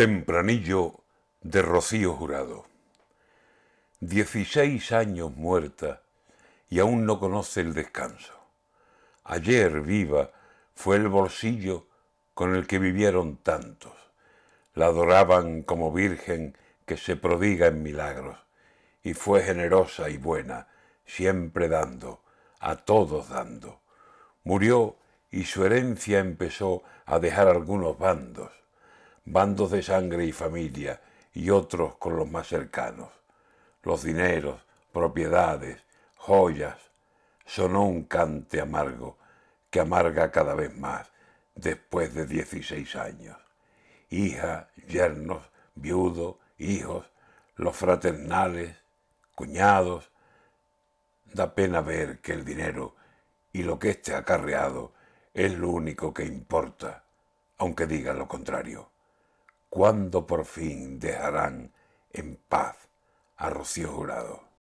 Tempranillo de Rocío Jurado. Dieciséis años muerta y aún no conoce el descanso. Ayer viva fue el bolsillo con el que vivieron tantos. La adoraban como virgen que se prodiga en milagros y fue generosa y buena, siempre dando, a todos dando. Murió y su herencia empezó a dejar algunos bandos bandos de sangre y familia, y otros con los más cercanos. Los dineros, propiedades, joyas, sonó un cante amargo que amarga cada vez más después de dieciséis años. Hija, yernos, viudo, hijos, los fraternales, cuñados. Da pena ver que el dinero y lo que ha acarreado es lo único que importa, aunque digan lo contrario. ¿Cuándo por fin dejarán en paz a Rocío Jurado?